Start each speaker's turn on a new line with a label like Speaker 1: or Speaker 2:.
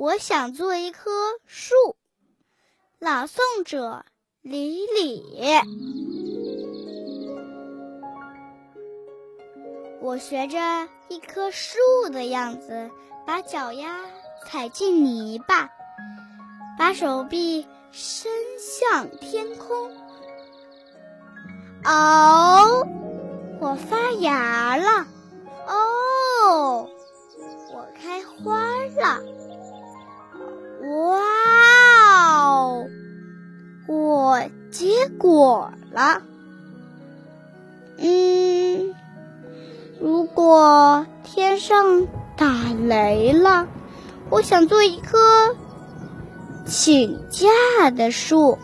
Speaker 1: 我想做一棵树。朗诵者李李。我学着一棵树的样子，把脚丫踩进泥巴，把手臂伸向天空。哦，我发芽了！哦，我开花了！结果了！嗯，如果天上打雷了，我想做一棵请假的树。